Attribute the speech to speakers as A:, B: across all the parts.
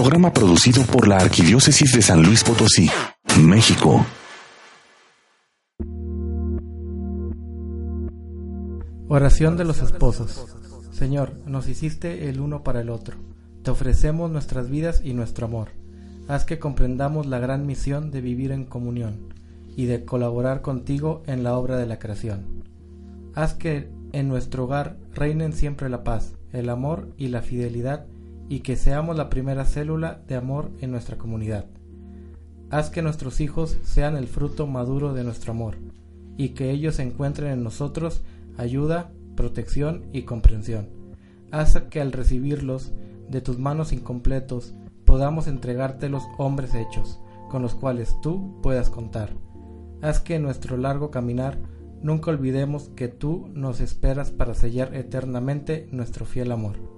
A: Programa producido por la Arquidiócesis de San Luis Potosí, México.
B: Oración de los esposos. Señor, nos hiciste el uno para el otro. Te ofrecemos nuestras vidas y nuestro amor. Haz que comprendamos la gran misión de vivir en comunión y de colaborar contigo en la obra de la creación. Haz que en nuestro hogar reinen siempre la paz, el amor y la fidelidad y que seamos la primera célula de amor en nuestra comunidad. Haz que nuestros hijos sean el fruto maduro de nuestro amor y que ellos encuentren en nosotros ayuda, protección y comprensión. Haz que al recibirlos de tus manos incompletos podamos entregarte los hombres hechos, con los cuales tú puedas contar. Haz que en nuestro largo caminar nunca olvidemos que tú nos esperas para sellar eternamente nuestro fiel amor.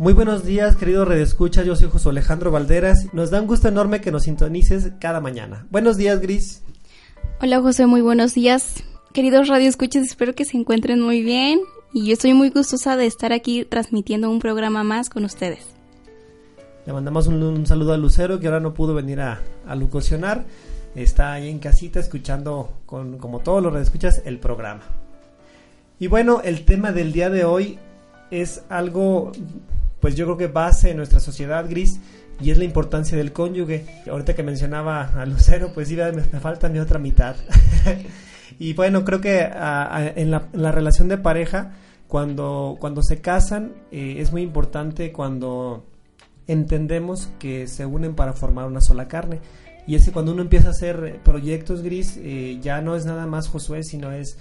C: Muy buenos días, querido Redescucha. Yo soy José Alejandro Valderas. Nos da un gusto enorme que nos sintonices cada mañana. Buenos días, Gris.
D: Hola, José. Muy buenos días. Queridos radioescuchas, espero que se encuentren muy bien. Y yo estoy muy gustosa de estar aquí transmitiendo un programa más con ustedes.
C: Le mandamos un, saludo a Lucero, que ahora no pudo venir a, a lucosionar. Está ahí en casita escuchando, con, como todos los redescuchas, el programa. Y bueno, el tema del día de hoy es algo pues yo creo que base en nuestra sociedad gris y es la importancia del cónyuge. Ahorita que mencionaba a Lucero, pues sí, me, falta mi otra mitad. y bueno, creo que en, la, relación de pareja, cuando, cuando se casan, eh, es muy importante cuando entendemos que se unen para formar una sola carne. Y es que cuando uno empieza a hacer proyectos gris, eh, ya no es nada más Josué, sino es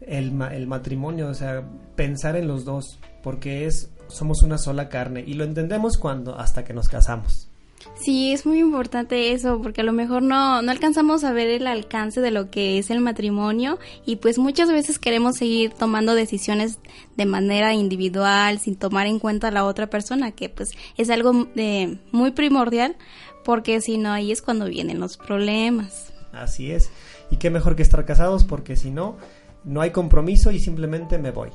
C: el, el matrimonio, o sea, pensar en los dos, porque es somos una sola carne y lo entendemos cuando hasta que nos casamos.
D: Sí, es muy importante eso, porque a lo mejor no, no alcanzamos a ver el alcance de lo que es el matrimonio y pues muchas veces queremos seguir tomando decisiones de manera individual sin tomar en cuenta a la otra persona, que pues es algo de, muy primordial, porque si no ahí es cuando vienen los problemas.
C: Así es, y qué mejor que estar casados, porque si no, no hay compromiso y simplemente me voy.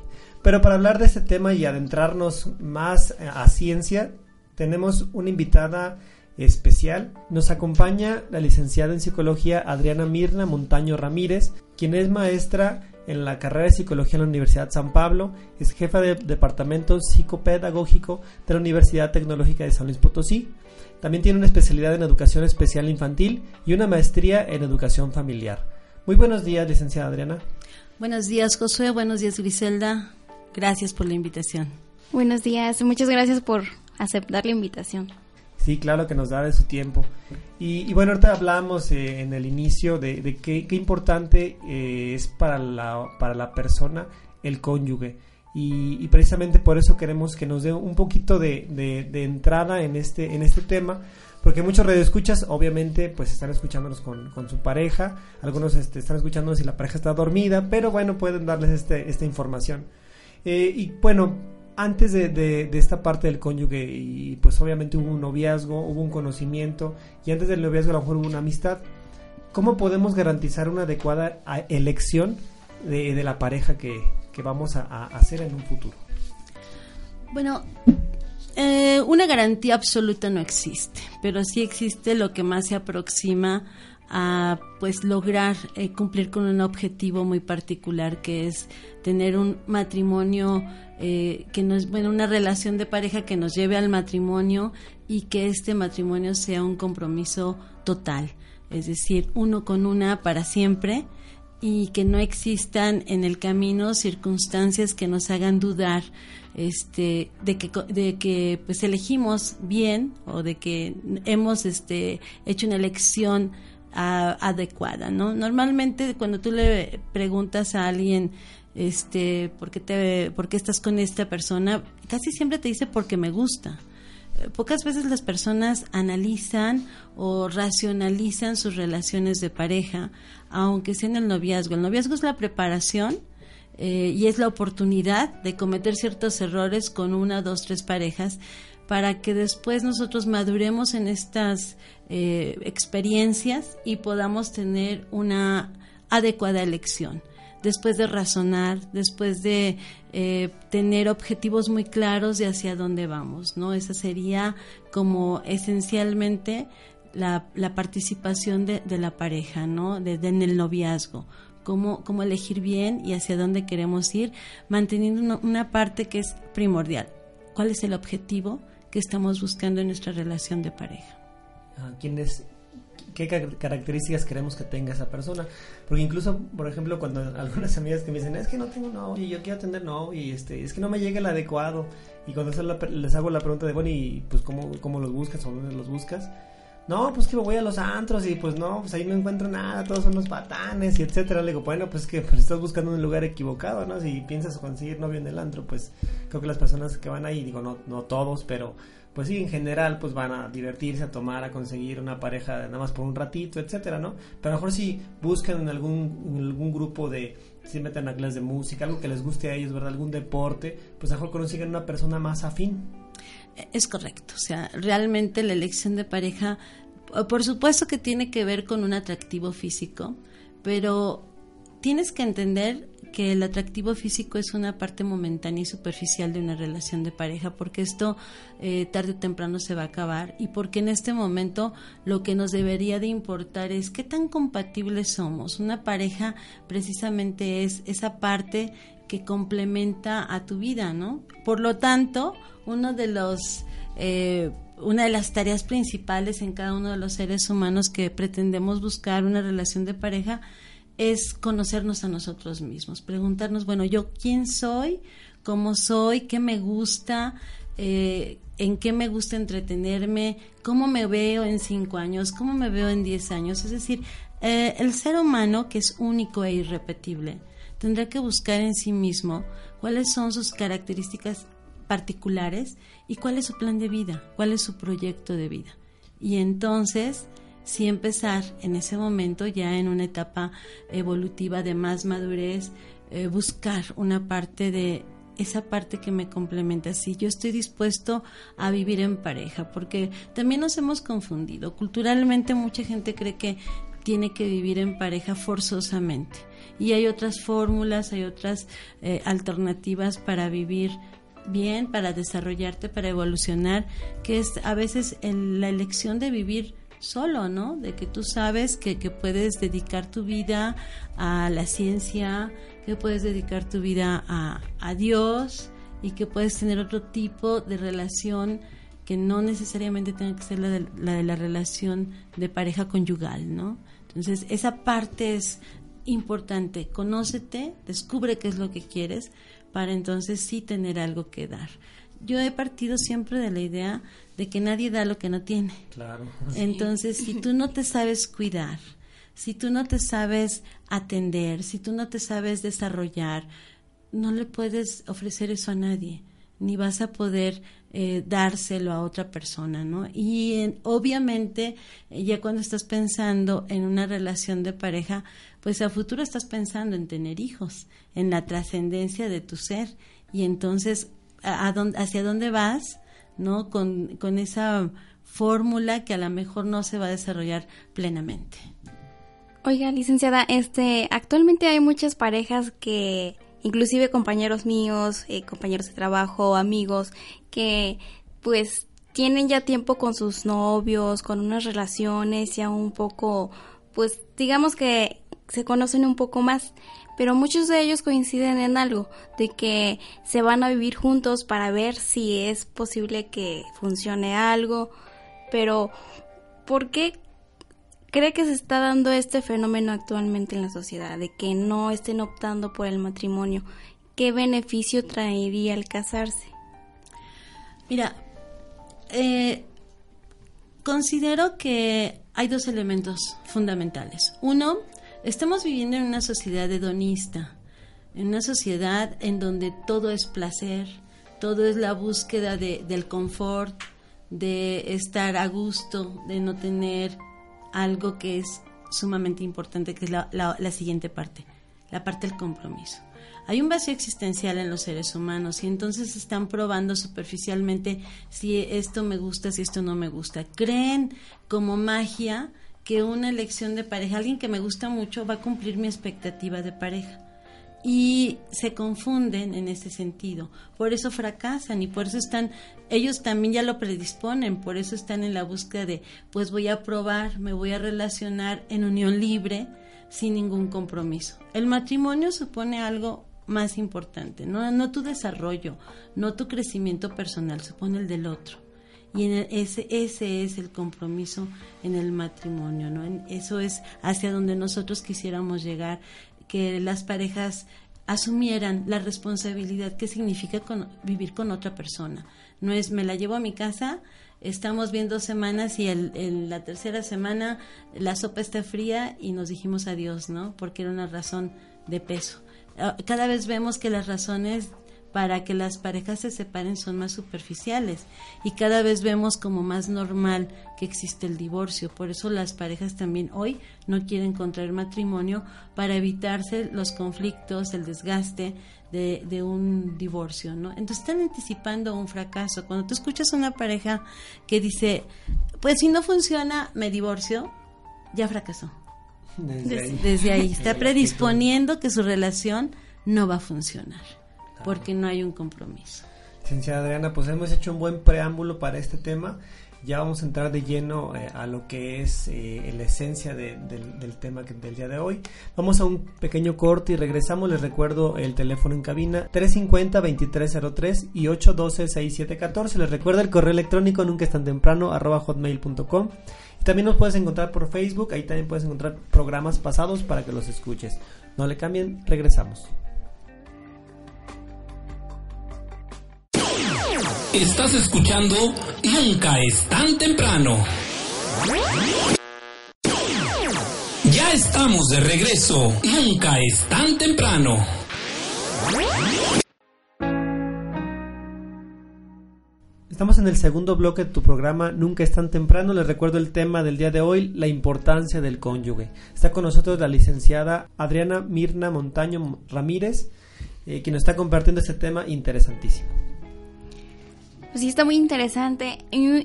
C: Pero para hablar de este tema y adentrarnos más a ciencia, tenemos una invitada especial. Nos acompaña la licenciada en psicología Adriana Mirna Montaño Ramírez, quien es maestra en la carrera de psicología en la Universidad San Pablo, es jefa del departamento psicopedagógico de la Universidad Tecnológica de San Luis Potosí. También tiene una especialidad en educación especial infantil y una maestría en educación familiar. Muy buenos días, licenciada Adriana.
E: Buenos días, Josué. Buenos días, Griselda. Gracias por la invitación.
D: Buenos días, muchas gracias por aceptar la invitación.
C: Sí, claro que nos da de su tiempo. Y, bueno, ahorita hablamos eh, en el inicio de, qué, importante eh, es para la, para la persona el cónyuge. Y, precisamente por eso queremos que nos dé un poquito de, de, entrada en este, en este tema, porque muchos radioescuchas obviamente pues están escuchándonos con, con su pareja, algunos este, están escuchándonos si la pareja está dormida, pero bueno, pueden darles este, esta información. Eh, y bueno, antes de, esta parte del cónyuge, y pues obviamente hubo un noviazgo, hubo un conocimiento, y antes del noviazgo a lo mejor hubo una amistad, ¿cómo podemos garantizar una adecuada elección de, la pareja que, vamos a, hacer en un futuro?
E: Bueno, eh, una garantía absoluta no existe, pero sí existe lo que más se aproxima a pues lograr eh, cumplir con un objetivo muy particular que es tener un matrimonio eh, que nos bueno una relación de pareja que nos lleve al matrimonio y que este matrimonio sea un compromiso total es decir uno con una para siempre y que no existan en el camino circunstancias que nos hagan dudar este de que de que pues elegimos bien o de que hemos este hecho una elección adecuada no normalmente cuando tú le preguntas a alguien este por qué te por qué estás con esta persona casi siempre te dice porque me gusta pocas veces las personas analizan o racionalizan sus relaciones de pareja, aunque sea en el noviazgo. El noviazgo es la preparación eh, y es la oportunidad de cometer ciertos errores con una, dos, tres parejas para que después nosotros maduremos en estas eh, experiencias y podamos tener una adecuada elección después de razonar, después de eh, tener objetivos muy claros de hacia dónde vamos, ¿no? Esa sería como esencialmente la, participación de, la pareja, ¿no? Desde en el noviazgo. Cómo, cómo, elegir bien y hacia dónde queremos ir, manteniendo una parte que es primordial. ¿Cuál es el objetivo que estamos buscando en nuestra relación de pareja?
C: Ah, ¿Quién es qué características queremos que tenga esa persona. Porque incluso, por ejemplo, cuando algunas amigas que me dicen, es que no tengo novio, yo quiero tener novio, y este, es que no me llega el adecuado. Y cuando les hago la pregunta de, bueno, y pues cómo, cómo los buscas o dónde los buscas, no, pues que me voy a los antros y pues no, pues ahí no encuentro nada, todos son los patanes y etcétera. Le digo, bueno, pues que pues estás buscando un lugar equivocado, ¿no? Si piensas conseguir novio en el antro, pues creo que las personas que van ahí, digo, no, no todos, pero pues sí, en general, pues van a divertirse, a tomar, a conseguir una pareja nada más por un ratito, etcétera, ¿no? Pero a lo mejor si buscan en algún, en algún grupo de, si meten a clases de música, algo que les guste a ellos, ¿verdad? Algún deporte, pues a lo mejor consiguen una persona más afín.
E: Es correcto, o sea, realmente la elección de pareja, por supuesto que tiene que ver con un atractivo físico, pero tienes que entender que el atractivo físico es una parte momentánea y superficial de una relación de pareja, porque esto eh, tarde o temprano se va a acabar y porque en este momento lo que nos debería de importar es qué tan compatibles somos. Una pareja precisamente es esa parte que complementa a tu vida, ¿no? Por lo tanto, uno de los eh, una de las tareas principales en cada uno de los seres humanos que pretendemos buscar una relación de pareja es conocernos a nosotros mismos, preguntarnos, bueno, yo quién soy, cómo soy, qué me gusta, eh, en qué me gusta entretenerme, cómo me veo en cinco años, cómo me veo en diez años. Es decir, eh, el ser humano, que es único e irrepetible, tendrá que buscar en sí mismo cuáles son sus características particulares y cuál es su plan de vida, cuál es su proyecto de vida. Y entonces sí empezar en ese momento, ya en una etapa evolutiva de más madurez, eh, buscar una parte de esa parte que me complementa. Si yo estoy dispuesto a vivir en pareja, porque también nos hemos confundido. Culturalmente mucha gente cree que tiene que vivir en pareja forzosamente. Y hay otras fórmulas, hay otras eh, alternativas para vivir bien, para desarrollarte, para evolucionar, que es a veces la elección de vivir solo, ¿no? De que tú sabes que, puedes dedicar tu vida a la ciencia, que puedes dedicar tu vida a, Dios y que puedes tener otro tipo de relación que no necesariamente tenga que ser la de, la de la relación de pareja conyugal, ¿no? Entonces, esa parte es importante. Conócete, descubre qué es lo que quieres para entonces sí tener algo que dar yo he partido siempre de la idea de que nadie da lo que no tiene.
C: Claro.
E: Entonces, si tú no te sabes cuidar, si tú no te sabes atender, si tú no te sabes desarrollar, no le puedes ofrecer eso a nadie, ni vas a poder eh, dárselo a otra persona, ¿no? Y obviamente, ya cuando estás pensando en una relación de pareja, pues a futuro estás pensando en tener hijos, en la trascendencia de tu ser, y entonces hacia dónde vas, ¿no? Con, con esa fórmula que a lo mejor no se va a desarrollar plenamente.
D: Oiga, licenciada, este, actualmente hay muchas parejas que, inclusive compañeros míos, eh, compañeros de trabajo, amigos, que pues tienen ya tiempo con sus novios, con unas relaciones ya un poco pues digamos que se conocen un poco más, pero muchos de ellos coinciden en algo, de que se van a vivir juntos para ver si es posible que funcione algo, pero ¿por qué cree que se está dando este fenómeno actualmente en la sociedad, de que no estén optando por el matrimonio? ¿Qué beneficio traería el casarse?
E: Mira, eh, considero que hay dos elementos fundamentales. Uno, estamos viviendo en una sociedad hedonista, en una sociedad en donde todo es placer, todo es la búsqueda de, del confort, de estar a gusto, de no tener algo que es sumamente importante, que es la, la siguiente parte, la parte del compromiso hay un vacío existencial en los seres humanos y entonces están probando superficialmente si esto me gusta, si esto no me gusta. Creen como magia que una elección de pareja, alguien que me gusta mucho, va a cumplir mi expectativa de pareja. Y se confunden en ese sentido. Por eso fracasan y por eso están, ellos también ya lo predisponen, por eso están en la búsqueda de, pues voy a probar, me voy a relacionar en unión libre, sin ningún compromiso. El matrimonio supone algo más importante, no, no tu desarrollo, no tu crecimiento personal, supone el del otro. Y en ese, ese es el compromiso en el matrimonio, ¿no? eso es hacia donde nosotros quisiéramos llegar, que las parejas asumieran la responsabilidad que significa vivir con otra persona. No es me la llevo a mi casa, estamos bien dos semanas y el, la tercera semana la sopa está fría y nos dijimos adiós, ¿no? Porque era una razón de peso. Ah, cada vez vemos que las razones para que las parejas se separen son más superficiales y cada vez vemos como más normal que existe el divorcio. Por eso las parejas también hoy no quieren contraer matrimonio para evitarse los conflictos, el desgaste de, de un divorcio, ¿no? Entonces están anticipando un fracaso. Cuando tú escuchas a una pareja que dice, pues si no funciona, me divorcio, ya fracasó. Desde, ahí. Está predisponiendo que su relación no va a funcionar porque no hay un compromiso.
C: Licenciada Adriana, pues hemos hecho un buen preámbulo para este tema. Ya vamos a entrar de lleno eh, a lo que es eh, la esencia del tema del día de hoy. Vamos a un pequeño corte y regresamos. Les recuerdo el teléfono en cabina 350-2303 y 812-6714. Les recuerdo el correo electrónico nunca es tan temprano arroba hotmail.com. También nos puedes encontrar por Facebook, ahí también puedes encontrar programas pasados para que los escuches. No le cambien, regresamos.
A: Estás escuchando Nunca es tan temprano. Ya estamos de regreso. Nunca es tan temprano.
C: Estamos en el segundo bloque de tu programa Nunca es tan temprano. Les recuerdo el tema del día de hoy, la importancia del cónyuge. Está con nosotros la licenciada Adriana Mirna Montaño Ramírez, eh, quien nos está compartiendo este tema interesantísimo.
D: Pues sí, está muy interesante.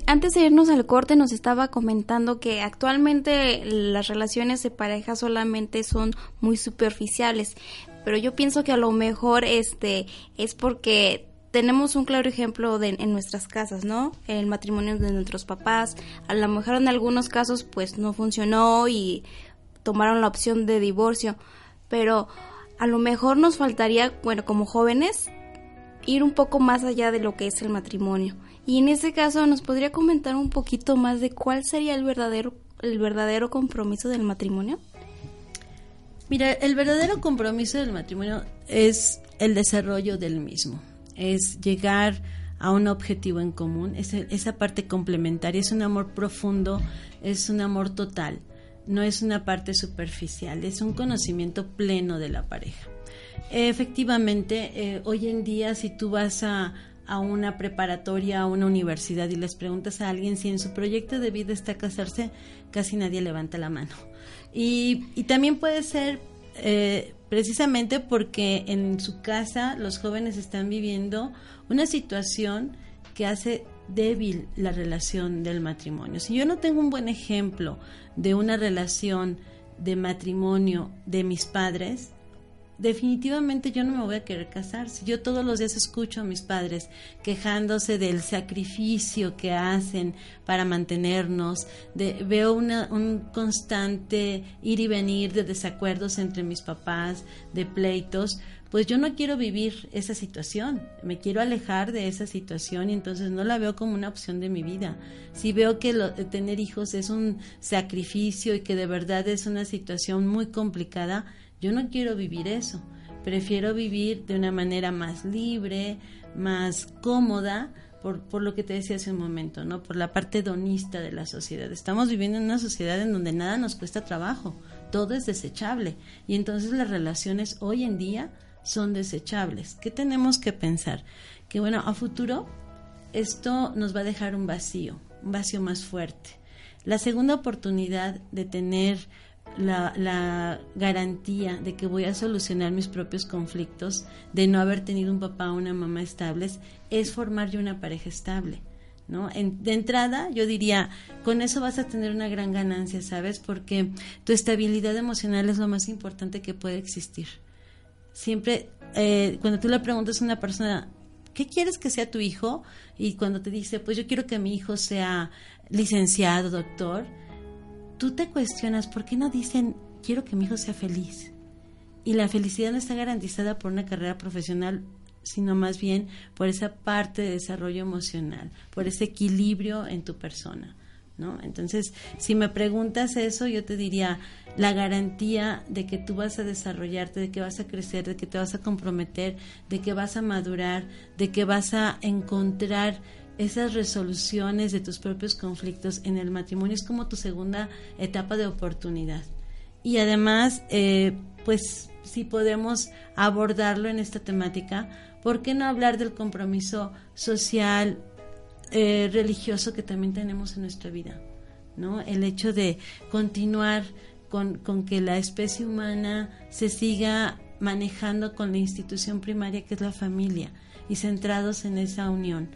D: antes de irnos al corte nos estaba comentando que actualmente las relaciones de pareja solamente son muy superficiales, pero yo pienso que a lo mejor este es porque tenemos un claro ejemplo de, en nuestras casas, ¿no? El matrimonio de nuestros papás. A lo mejor en algunos casos pues no funcionó y tomaron la opción de divorcio, pero a lo mejor nos faltaría, bueno, como jóvenes, ir un poco más allá de lo que es el matrimonio. Y en ese caso nos podría comentar un poquito más de cuál sería el verdadero el verdadero compromiso del matrimonio.
E: Mira, el verdadero compromiso del matrimonio es el desarrollo del mismo es llegar a un objetivo en común, es esa parte complementaria, es un amor profundo, es un amor total, no es una parte superficial, es un conocimiento pleno de la pareja. Efectivamente, eh, hoy en día si tú vas a, a una preparatoria, a una universidad y les preguntas a alguien si en su proyecto de vida está casarse, casi nadie levanta la mano. Y, y también puede ser eh, precisamente porque en su casa los jóvenes están viviendo una situación que hace débil la relación del matrimonio. Si yo no tengo un buen ejemplo de una relación de matrimonio de mis padres, definitivamente yo no me voy a querer casar. Si yo todos los días escucho a mis padres quejándose del sacrificio que hacen para mantenernos, de, veo una, un constante ir y venir de desacuerdos entre mis papás, de pleitos, pues yo no quiero vivir esa situación, me quiero alejar de esa situación y entonces no la veo como una opción de mi vida. Si veo que tener hijos es un sacrificio y que de verdad es una situación muy complicada, yo no quiero vivir eso. Prefiero vivir de una manera más libre, más cómoda, por, por, lo que te decía hace un momento, ¿no? Por la parte donista de la sociedad. Estamos viviendo en una sociedad en donde nada nos cuesta trabajo, todo es desechable. Y entonces las relaciones hoy en día son desechables. ¿Qué tenemos que pensar? Que bueno, a futuro esto nos va a dejar un vacío, un vacío más fuerte. La segunda oportunidad de tener la, garantía de que voy a solucionar mis propios conflictos, de no haber tenido un papá o una mamá estables, es formar yo una pareja estable. ¿No? de entrada, yo diría, con eso vas a tener una gran ganancia, ¿sabes? Porque tu estabilidad emocional es lo más importante que puede existir. Siempre, eh, cuando tú le preguntas a una persona, ¿qué quieres que sea tu hijo? Y cuando te dice, pues yo quiero que mi hijo sea licenciado, doctor, tú te cuestionas, ¿por qué no dicen, quiero que mi hijo sea feliz? Y la felicidad no está garantizada por una carrera profesional, sino más bien por esa parte de desarrollo emocional, por ese equilibrio en tu persona. ¿No? Entonces, si me preguntas eso, yo te diría la garantía de que tú vas a desarrollarte, de que vas a crecer, de que te vas a comprometer, de que vas a madurar, de que vas a encontrar esas resoluciones de tus propios conflictos en el matrimonio es como tu segunda etapa de oportunidad. Y además, eh, pues si podemos abordarlo en esta temática, ¿por qué no hablar del compromiso social, eh, religioso que también tenemos en nuestra vida? ¿no? El hecho de continuar con, con que la especie humana se siga manejando con la institución primaria que es la familia y centrados en esa unión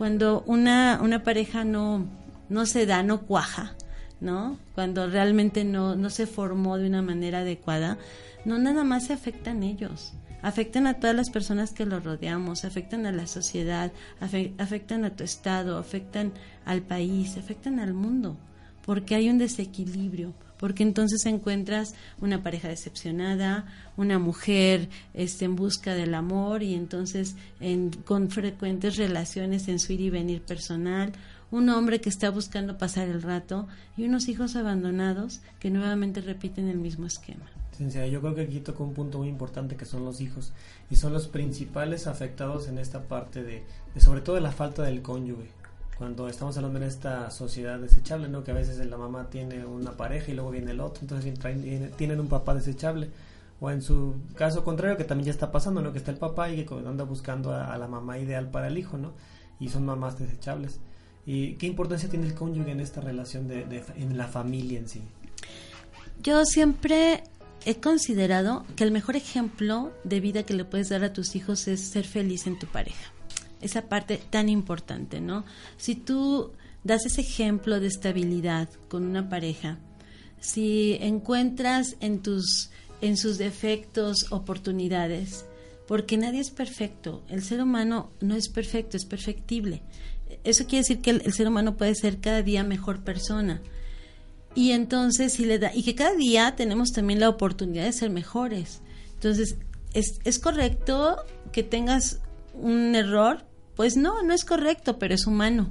E: cuando una, una pareja no, no se da, no cuaja, ¿no? Cuando realmente no, no se formó de una manera adecuada, no nada más se afectan ellos, afectan a todas las personas que los rodeamos, afectan a la sociedad, afectan a tu estado, afectan al país, afectan al mundo, porque hay un desequilibrio, porque entonces encuentras una pareja decepcionada, una mujer este, en busca del amor y entonces en, con frecuentes relaciones en su ir y venir personal, un hombre que está buscando pasar el rato y unos hijos abandonados que nuevamente repiten el mismo esquema.
C: yo creo que aquí toca un punto muy importante que son los hijos y son los principales afectados en esta parte de sobre todo de la falta del cónyuge cuando estamos hablando en esta sociedad desechable, ¿no? Que a veces la mamá tiene una pareja y luego viene el otro, entonces tienen un papá desechable. O en su caso contrario, que también ya está pasando, ¿no? Que está el papá y que anda buscando a, la mamá ideal para el hijo, ¿no? Y son mamás desechables. ¿Y qué importancia tiene el cónyuge en esta relación de, en la familia en sí?
E: Yo siempre he considerado que el mejor ejemplo de vida que le puedes dar a tus hijos es ser feliz en tu pareja esa parte tan importante, ¿no? Si tú das ese ejemplo de estabilidad con una pareja, si encuentras en tus en sus defectos oportunidades, porque nadie es perfecto, el ser humano no es perfecto, es perfectible. Eso quiere decir que el, ser humano puede ser cada día mejor persona. Y entonces si le da y que cada día tenemos también la oportunidad de ser mejores. Entonces, es, es correcto que tengas un error, pues no, no es correcto, pero es humano.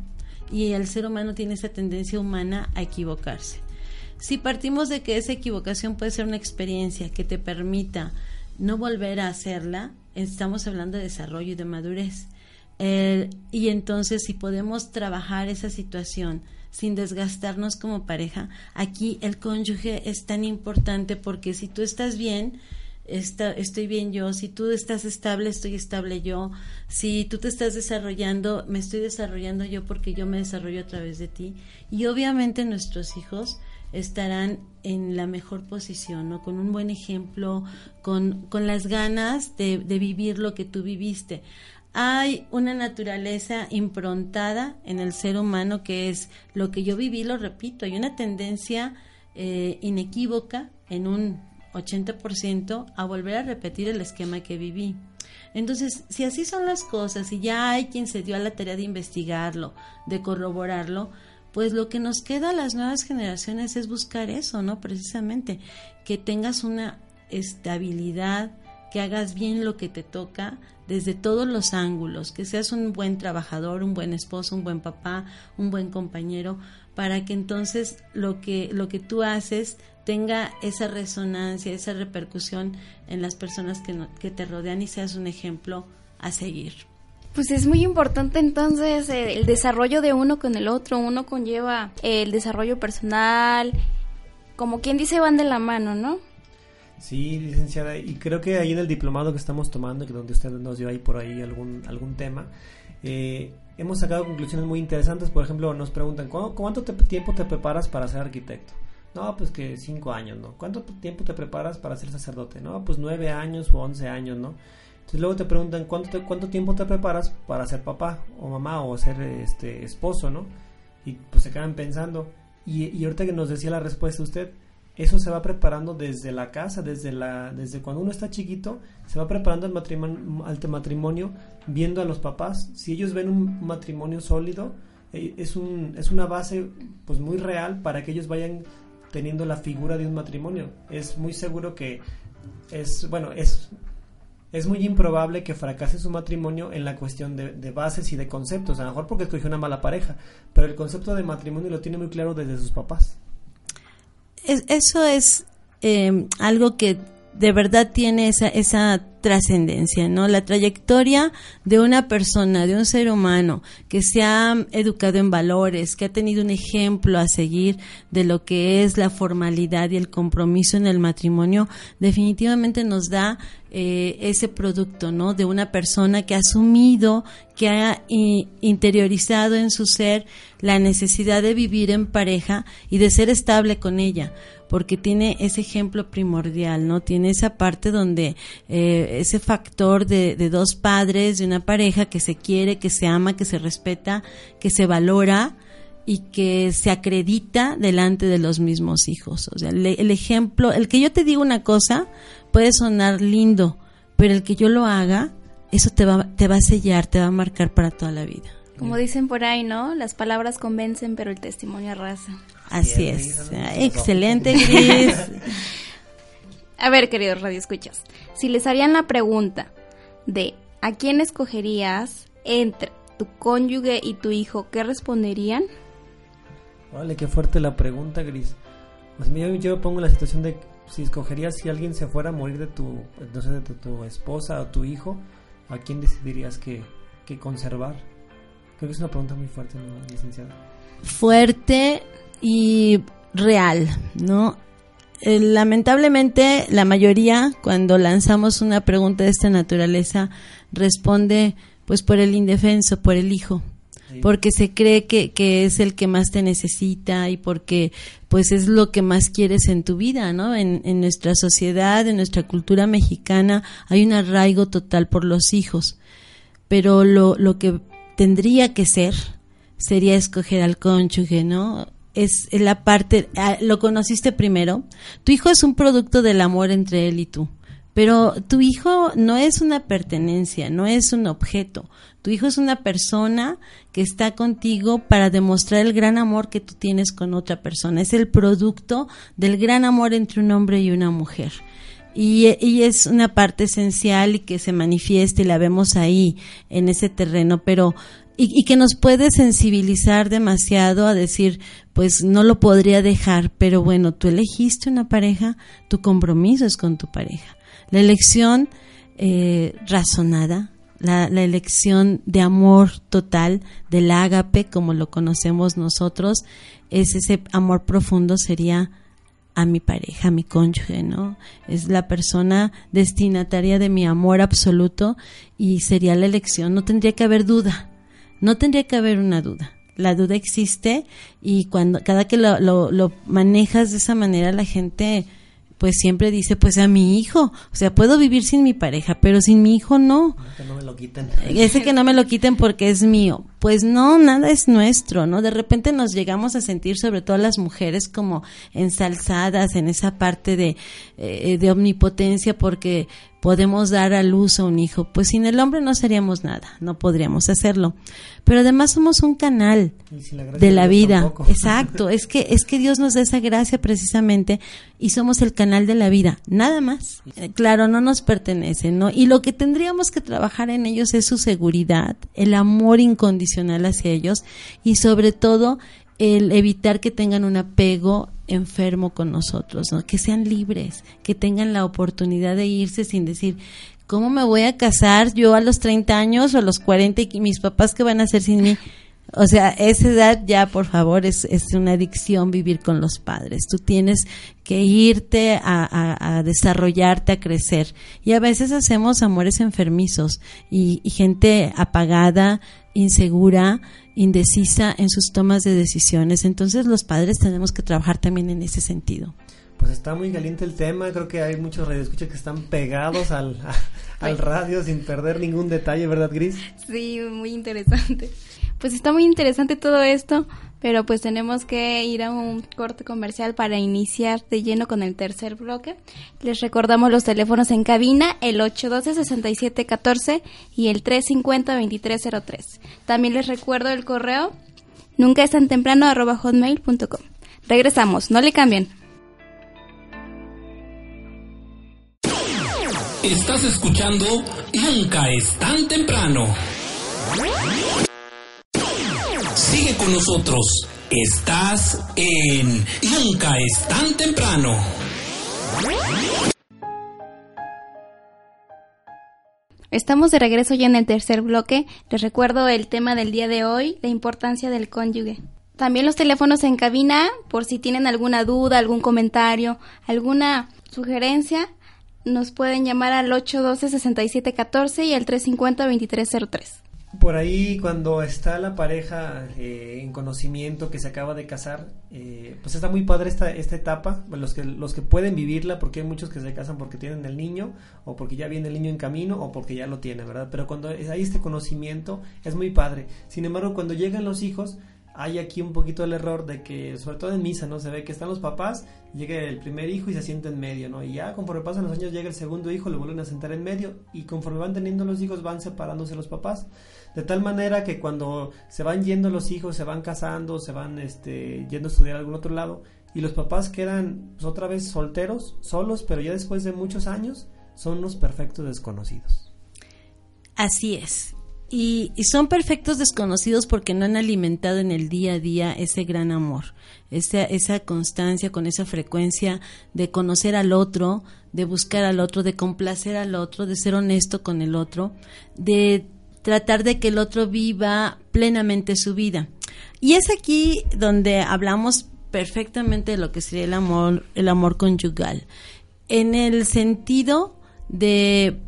E: Y el ser humano tiene esa tendencia humana a equivocarse. Si partimos de que esa equivocación puede ser una experiencia que te permita no volver a hacerla, estamos hablando de desarrollo y de madurez. y entonces si podemos trabajar esa situación sin desgastarnos como pareja, aquí el cónyuge es tan importante porque si tú estás bien, estoy bien yo, si tú estás estable, estoy estable yo, si tú te estás desarrollando, me estoy desarrollando yo porque yo me desarrollo a través de ti. Y obviamente nuestros hijos estarán en la mejor posición. Con un buen ejemplo, con, con las ganas de, de vivir lo que tú viviste. Hay una naturaleza improntada en el ser humano que es lo que yo viví, lo repito, hay una tendencia eh, inequívoca en un 80% a volver a repetir el esquema que viví. Entonces, si así son las cosas y ya hay quien se dio a la tarea de investigarlo, de corroborarlo, pues lo que nos queda a las nuevas generaciones es buscar eso, ¿no? Precisamente, que tengas una estabilidad, que hagas bien lo que te toca desde todos los ángulos, que seas un buen trabajador, un buen esposo, un buen papá, un buen compañero, para que entonces lo que, lo que tú haces tenga esa resonancia, esa repercusión en las personas que, que te rodean y seas un ejemplo a seguir.
D: Pues es muy importante entonces eh, el desarrollo de uno con el otro. Uno conlleva el desarrollo personal, como quien dice van de la mano, ¿no?
C: Sí, licenciada, y creo que ahí en el diplomado que estamos tomando, que donde usted nos dio ahí por ahí algún, algún tema, eh, hemos sacado conclusiones muy interesantes. Por ejemplo, nos preguntan, ¿cuánto tiempo te preparas para ser arquitecto? No, pues que cinco años, ¿no? ¿Cuánto tiempo te preparas para ser sacerdote? No, pues nueve años o once años, ¿no? Entonces luego te preguntan, ¿cuánto, ¿cuánto tiempo te preparas para ser papá o mamá o ser este esposo, ¿no? Y pues se quedan pensando. Y, y ahorita que nos decía la respuesta usted, eso se va preparando desde la casa, desde la, desde cuando uno está chiquito, se va preparando el matrimonio, al matrimonio, viendo a los papás. Si ellos ven un matrimonio sólido, eh, es un, es una base pues muy real para que ellos vayan teniendo la figura de un matrimonio. Es muy seguro que es, bueno, es, es muy improbable que fracase su matrimonio en la cuestión de, bases y de conceptos, a lo mejor porque escogió una mala pareja, pero el concepto de matrimonio lo tiene muy claro desde sus papás
E: eso es eh, algo que de verdad tiene esa trascendencia, ¿no? La trayectoria de una persona, de un ser humano que se ha educado en valores, que ha tenido un ejemplo a seguir de lo que es la formalidad y el compromiso en el matrimonio, definitivamente nos da eh, ese producto, ¿no? De una persona que ha asumido, que ha interiorizado en su ser la necesidad de vivir en pareja y de ser estable con ella porque tiene ese ejemplo primordial, ¿no? Tiene esa parte donde eh, ese factor de, de, dos padres, de una pareja que se quiere, que se ama, que se respeta, que se valora y que se acredita delante de los mismos hijos. O sea, el ejemplo, el que yo te diga una cosa puede sonar lindo, pero el que yo lo haga, eso te va, te va a sellar, te va a marcar para toda la vida.
D: Como dicen por ahí, ¿no? Las palabras convencen, pero el testimonio arrasa.
E: Así es. Excelente, Gris.
D: A ver, queridos radioescuchas, si les harían la pregunta de ¿a quién escogerías entre tu cónyuge y tu hijo? ¿Qué responderían?
C: Vale, qué fuerte la pregunta, Gris. Pues yo, yo me pongo en la situación de si escogerías si alguien se fuera a morir de tu, no sé, de tu, esposa o tu hijo, ¿a quién decidirías que, que conservar? Creo que es una pregunta muy fuerte, ¿no, licenciada?
E: Fuerte y real, ¿no? Eh, lamentablemente, la mayoría, cuando lanzamos una pregunta de esta naturaleza, responde pues por el indefenso, por el hijo, porque se cree que, que, es el que más te necesita y porque pues es lo que más quieres en tu vida, ¿no? En, en nuestra sociedad, en nuestra cultura mexicana, hay un arraigo total por los hijos, pero lo, lo que tendría que ser sería escoger al cónyuge, ¿no? Es la parte, ah, lo conociste primero, tu hijo es un producto del amor entre él y tú. Pero tu hijo no es una pertenencia, no es un objeto. Tu hijo es una persona que está contigo para demostrar el gran amor que tú tienes con otra persona. Es el producto del gran amor entre un hombre y una mujer. Y, es una parte esencial y que se manifiesta y la vemos ahí en ese terreno, pero y, que nos puede sensibilizar demasiado a decir, pues no lo podría dejar, pero bueno, tú elegiste una pareja, tu compromiso es con tu pareja. La elección eh, razonada, la, la, elección de amor total, del ágape, como lo conocemos nosotros, es ese amor profundo, sería a mi pareja, a mi cónyuge, ¿no? Es la persona destinataria de mi amor absoluto y sería la elección. No tendría que haber duda, no tendría que haber una duda. La duda existe y cuando cada que lo, lo, lo manejas de esa manera la gente pues siempre dice, pues a mi hijo, o sea, puedo vivir sin mi pareja, pero sin mi hijo no.
C: Que no me lo quiten.
E: Ese que no me lo quiten porque es mío. Pues no, nada es nuestro, ¿no? De repente nos llegamos a sentir, sobre todo las mujeres, como ensalzadas en esa parte de, eh, de omnipotencia porque podemos dar a luz a un hijo. Pues sin el hombre no seríamos nada, no podríamos hacerlo. Pero además somos un canal de la vida. Exacto, es que es que Dios nos da esa gracia precisamente y somos el canal de la vida, nada más. Eh, claro, no nos pertenece, ¿no? Y lo que tendríamos que trabajar en ellos es su seguridad, el amor incondicional hacia ellos y sobre todo el evitar que tengan un apego enfermo con nosotros, ¿no? que sean libres, que tengan la oportunidad de irse sin decir, ¿cómo me voy a casar yo a los 30 años o a los 40 y mis papás qué van a hacer sin mí? O sea, esa edad ya, por favor, es, es una adicción vivir con los padres. Tú tienes que irte a, desarrollarte, a crecer. Y a veces hacemos amores enfermizos y, y gente apagada, insegura, indecisa en sus tomas de decisiones. Entonces los padres tenemos que trabajar también en ese sentido.
C: Pues está muy caliente el tema, creo que hay muchos radioescuchas que están pegados al, al radio sin perder ningún detalle, ¿verdad, Gris?
D: Sí, muy interesante. Pues está muy interesante todo esto, pero pues tenemos que ir a un corte comercial para iniciar de lleno con el tercer bloque. Les recordamos los teléfonos en cabina, el 812-6714 y el 350-2303. También les recuerdo el correo nunca es tan temprano arroba hotmail.com. Regresamos, no le cambien.
A: Estás escuchando Nunca es tan temprano. Sigue con nosotros. Estás en Nunca es tan temprano.
D: Estamos de regreso ya en el tercer bloque. Les recuerdo el tema del día de hoy, la importancia del cónyuge. También los teléfonos en cabina, por si tienen alguna duda, algún comentario, alguna sugerencia, nos pueden llamar al 812-6714 y al 350-2303
C: por ahí cuando está la pareja eh, en conocimiento que se acaba de casar, eh, pues está muy padre esta, esta etapa, los que, los que pueden vivirla, porque hay muchos que se casan porque tienen el niño, o porque ya viene el niño en camino, o porque ya lo tiene, ¿verdad? Pero cuando hay este conocimiento es muy padre. Sin embargo, cuando llegan los hijos, hay aquí un poquito el error de que, sobre todo en misa, ¿no? Se ve que están los papás, llega el primer hijo y se sienta en medio, ¿no? Y ya conforme pasan los años llega el segundo hijo, lo vuelven a sentar en medio y conforme van teniendo los hijos van separándose los papás. De tal manera que cuando se van yendo los hijos, se van casando, se van este, yendo a estudiar a algún otro lado y los papás quedan pues, otra vez solteros, solos, pero ya después de muchos años son los perfectos desconocidos.
E: Así es. Y, son perfectos desconocidos porque no han alimentado en el día a día ese gran amor, esa, esa constancia con esa frecuencia de conocer al otro, de buscar al otro, de complacer al otro, de ser honesto con el otro, de tratar de que el otro viva plenamente su vida. Y es aquí donde hablamos perfectamente de lo que sería el amor, el amor conyugal, en el sentido de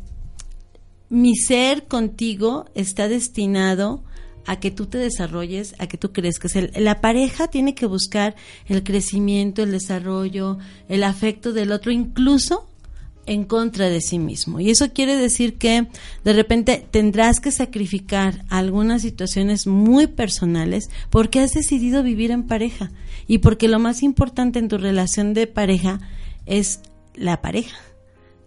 E: mi ser contigo está destinado a que tú te desarrolles, a que tú crezcas. la pareja tiene que buscar el crecimiento, el desarrollo, el afecto del otro, incluso en contra de sí mismo. Y eso quiere decir que de repente tendrás que sacrificar algunas situaciones muy personales porque has decidido vivir en pareja y porque lo más importante en tu relación de pareja es la pareja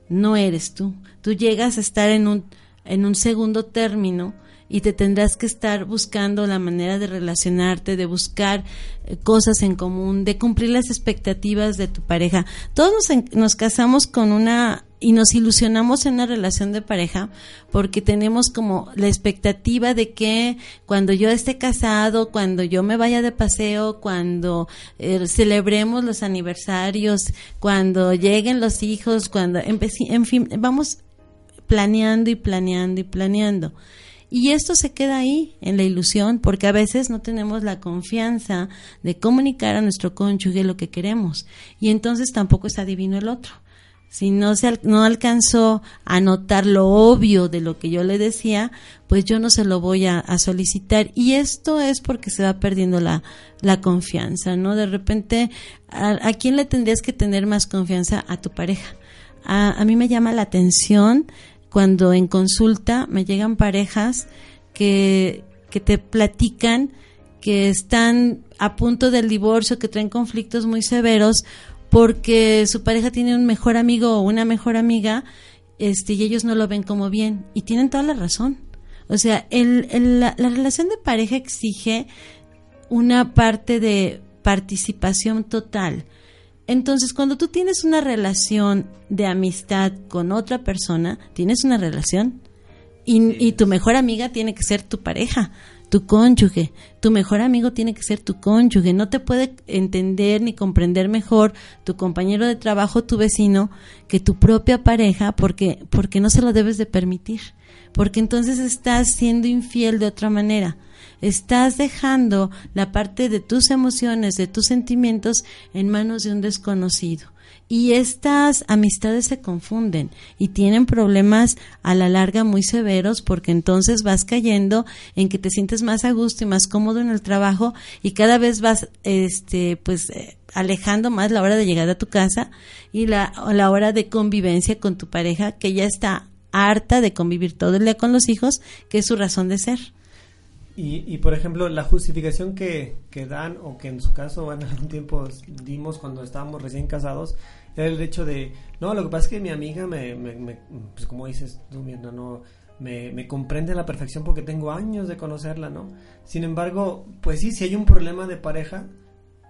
E: no eres tú. Tú llegas a estar en un, en un segundo término y te tendrás que estar buscando la manera de relacionarte, de buscar eh, cosas en común, de cumplir las expectativas de tu pareja. Todos nos, nos, casamos con una y nos ilusionamos en una relación de pareja porque tenemos como la expectativa de que cuando yo esté casado, cuando yo me vaya de paseo, cuando eh, celebremos los aniversarios, cuando lleguen los hijos, cuando en fin, vamos planeando y planeando y planeando. Y esto se queda ahí, en la ilusión, porque a veces no tenemos la confianza de comunicar a nuestro cónyuge lo que queremos. Y entonces tampoco está divino el otro. Si no, se, no alcanzó a notar lo obvio de lo que yo le decía, pues yo no se lo voy a, solicitar. Y esto es porque se va perdiendo la, la confianza, ¿no? De repente, ¿a, quién le tendrías que tener más confianza? A tu pareja. A, a mí me llama la atención cuando en consulta me llegan parejas que, que te platican que están a punto del divorcio, que traen conflictos muy severos porque su pareja tiene un mejor amigo o una mejor amiga este, y ellos no lo ven como bien. Y tienen toda la razón. O sea, el, la, la relación de pareja exige una parte de participación total. Entonces, cuando tú tienes una relación de amistad con otra persona, tienes una relación y, y, tu mejor amiga tiene que ser tu pareja tu cónyuge. Tu mejor amigo tiene que ser tu cónyuge. No te puede entender ni comprender mejor tu compañero de trabajo, tu vecino, que tu propia pareja, porque, porque no se lo debes de permitir. Porque entonces estás siendo infiel de otra manera. Estás dejando la parte de tus emociones, de tus sentimientos en manos de un desconocido y estas amistades se confunden y tienen problemas a la larga muy severos porque entonces vas cayendo en que te sientes más a gusto y más cómodo en el trabajo y cada vez vas este pues eh, alejando más la hora de llegar a tu casa y la, la hora de convivencia con tu pareja que ya está harta de convivir todo el día con los hijos, que es su razón de ser.
C: Y, y, por ejemplo, la justificación que, que, dan, o que en su caso en algún tiempo dimos cuando estábamos recién casados, era el hecho de, no, lo que pasa es que mi amiga me, me, pues como dices tú, Mirna, no, me, me, comprende a la perfección porque tengo años de conocerla, ¿no? Sin embargo, pues sí, si hay un problema de pareja,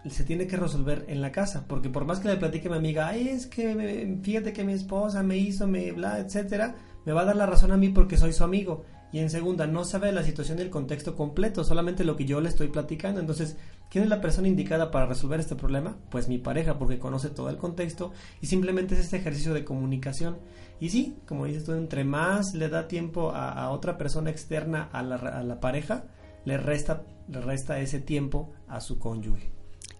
C: se tiene que resolver en la casa, porque por más que le platique a mi amiga, ay, es que fíjate que mi esposa me hizo, me bla, etcétera, me va a dar la razón a mí porque soy su amigo y en segunda no sabe la situación y el contexto completo, solamente lo que yo le estoy platicando. Entonces, ¿quién es la persona indicada para resolver este problema? Pues mi pareja, porque conoce todo el contexto y simplemente es este ejercicio de comunicación. Y sí, como dices tú, entre más le da tiempo a, otra persona externa a la, a la pareja, le resta, le resta ese tiempo a su cónyuge.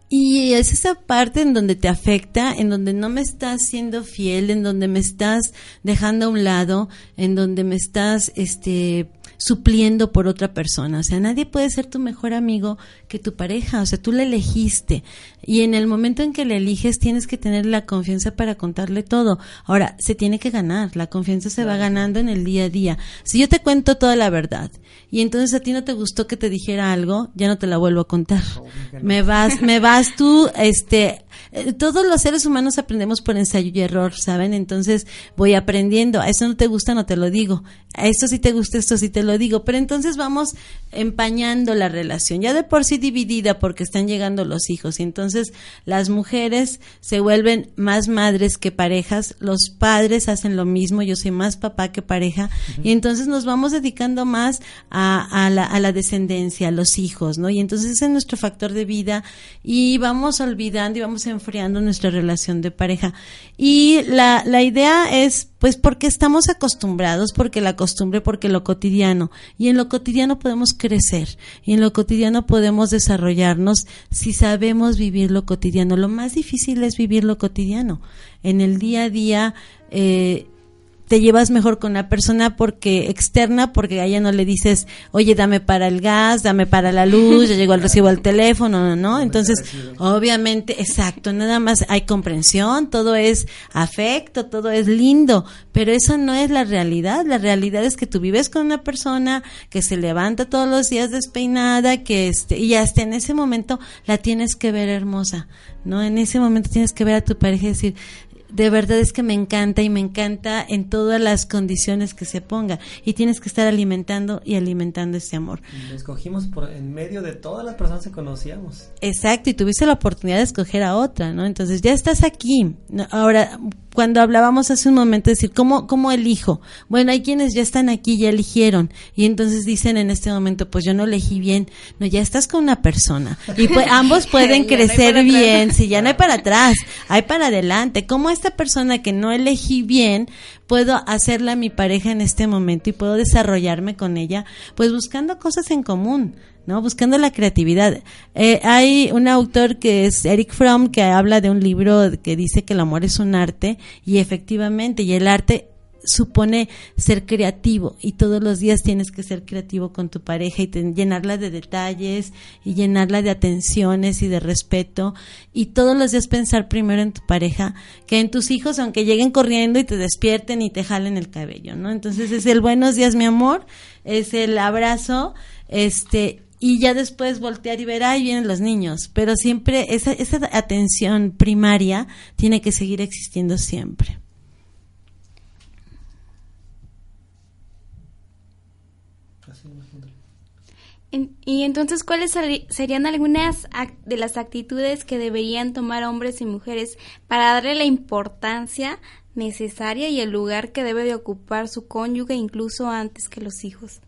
E: Y es esa parte en donde te afecta, en donde no me estás siendo fiel, en donde me estás dejando a un lado, en donde me estás este supliendo por otra persona. O sea, nadie puede ser tu mejor amigo que tu pareja. O sea, tú le elegiste. Y en el momento en que le eliges, tienes que tener la confianza para contarle todo. Ahora, se tiene que ganar. La confianza se va ganando en el día a día. Si yo te cuento toda la verdad y entonces a ti no te gustó que te dijera algo, ya no te la vuelvo a contar. Me vas, me vas tú, este, eh, todos los seres humanos aprendemos por ensayo y error, ¿saben? Entonces voy aprendiendo. A eso no te gusta, no te lo digo. A esto sí te gusta, esto sí te lo digo. Pero entonces vamos empañando la relación, ya de por sí dividida porque están llegando los hijos. Y entonces las mujeres se vuelven más madres que parejas, los padres hacen lo mismo, yo soy más papá que pareja. Y entonces nos vamos dedicando más a, la, a la descendencia, a los hijos, ¿no? Y entonces ese es nuestro factor de vida y vamos olvidando y vamos enfriando nuestra relación de pareja. Y la, la idea es, pues, porque estamos acostumbrados, porque la costumbre, porque lo cotidiano. Y en lo cotidiano podemos crecer. Y en lo cotidiano podemos desarrollarnos si sabemos vivir lo cotidiano. Lo más difícil es vivir lo cotidiano. En el día a día, eh, te llevas mejor con la persona porque externa, porque a ella no le dices, oye, dame para el gas, dame para la luz, ya llegó el recibo al teléfono, ¿no? Entonces, obviamente, exacto, nada más hay comprensión, todo es afecto, todo es lindo, pero eso no es la realidad. La realidad es que tú vives con una persona que se levanta todos los días despeinada, que este, y hasta en ese momento la tienes que ver hermosa, ¿no? En ese momento tienes que ver a tu pareja y decir, de verdad es que me encanta y me encanta en todas las condiciones que se ponga y tienes que estar alimentando y alimentando ese amor.
C: Lo escogimos por en medio de todas las personas que conocíamos.
E: Exacto, y tuviste la oportunidad de escoger a otra, ¿no? Entonces ya estás aquí. Ahora, cuando hablábamos hace un momento, decir, ¿cómo, ¿cómo elijo? Bueno, hay quienes ya están aquí, ya eligieron, y entonces dicen en este momento, pues yo no elegí bien. No, ya estás con una persona. Y pues ambos pueden crecer bien, si ya no hay para atrás, hay para adelante. ¿Cómo esta persona que no elegí bien, puedo hacerla mi pareja en este momento y puedo desarrollarme con ella? Pues buscando cosas en común. ¿No? Buscando la creatividad. Eh, hay un autor que es Eric Fromm que habla de un libro que dice que el amor es un arte y efectivamente, y el arte supone ser creativo y todos los días tienes que ser creativo con tu pareja y llenarla de detalles y llenarla de atenciones y de respeto y todos los días pensar primero en tu pareja que en tus hijos aunque lleguen corriendo y te despierten y te jalen el cabello, ¿no? Entonces es el buenos días mi amor, es el abrazo este, y ya después voltear y ver, ahí vienen los niños, pero siempre esa, esa atención primaria tiene que seguir existiendo siempre.
D: y entonces, ¿cuáles serían algunas de las actitudes que deberían tomar hombres y mujeres para darle la importancia necesaria y el lugar que debe de ocupar su cónyuge incluso antes que los hijos?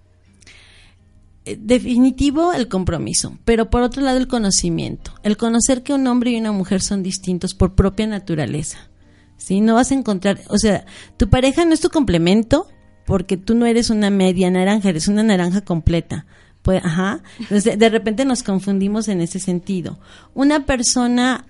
E: Definitivo el compromiso, pero por otro lado el conocimiento, el conocer que un hombre y una mujer son distintos por propia naturaleza. ¿sí? No vas a encontrar, o sea, tu pareja no es tu complemento porque tú no eres una media naranja, eres una naranja completa. Pues, ajá. Entonces, de repente nos confundimos en ese sentido. Una persona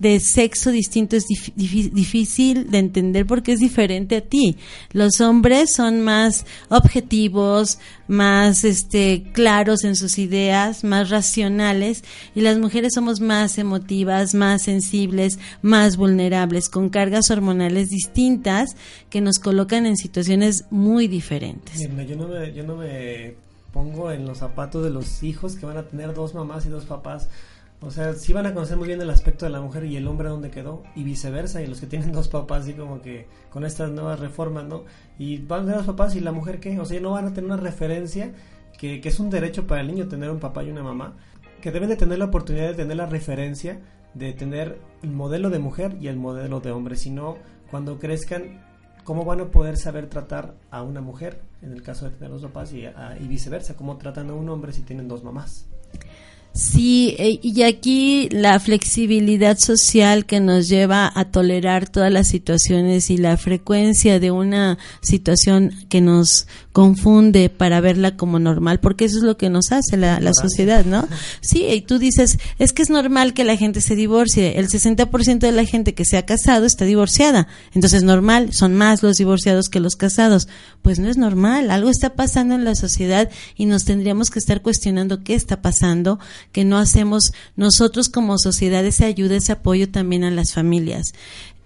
E: de sexo distinto es difícil de entender porque es diferente a ti. Los hombres son más objetivos, más este claros en sus ideas, más racionales y las mujeres somos más emotivas, más sensibles, más vulnerables con cargas hormonales distintas que nos colocan en situaciones muy diferentes.
C: yo no me, yo no me pongo en los zapatos de los hijos que van a tener dos mamás y dos papás. O sea, sí van a conocer muy bien el aspecto de la mujer y el hombre dónde quedó, y viceversa, y los que tienen dos papás, así como que con estas nuevas reformas, ¿no? Y van a tener dos papás y la mujer qué, o sea, no van a tener una referencia que, es un derecho para el niño tener un papá y una mamá, que deben de tener la oportunidad de tener la referencia de tener el modelo de mujer y el modelo de hombre, si no, cuando crezcan cómo van a poder saber tratar a una mujer, en el caso de tener dos papás, y, y viceversa, cómo tratan a un hombre si tienen dos mamás.
E: Sí, eh, y aquí la flexibilidad social que nos lleva a tolerar todas las situaciones y la frecuencia de una situación que nos confunde para verla como normal, porque eso es lo que nos hace la, sociedad, ¿no? Sí, y tú dices, es que es normal que la gente se divorcie, el 60% de la gente que se ha casado está divorciada, entonces normal, son más los divorciados que los casados, pues no es normal, algo está pasando en la sociedad y nos tendríamos que estar cuestionando qué está pasando, que no hacemos nosotros como sociedad ese ayuda, ese apoyo también a las familias.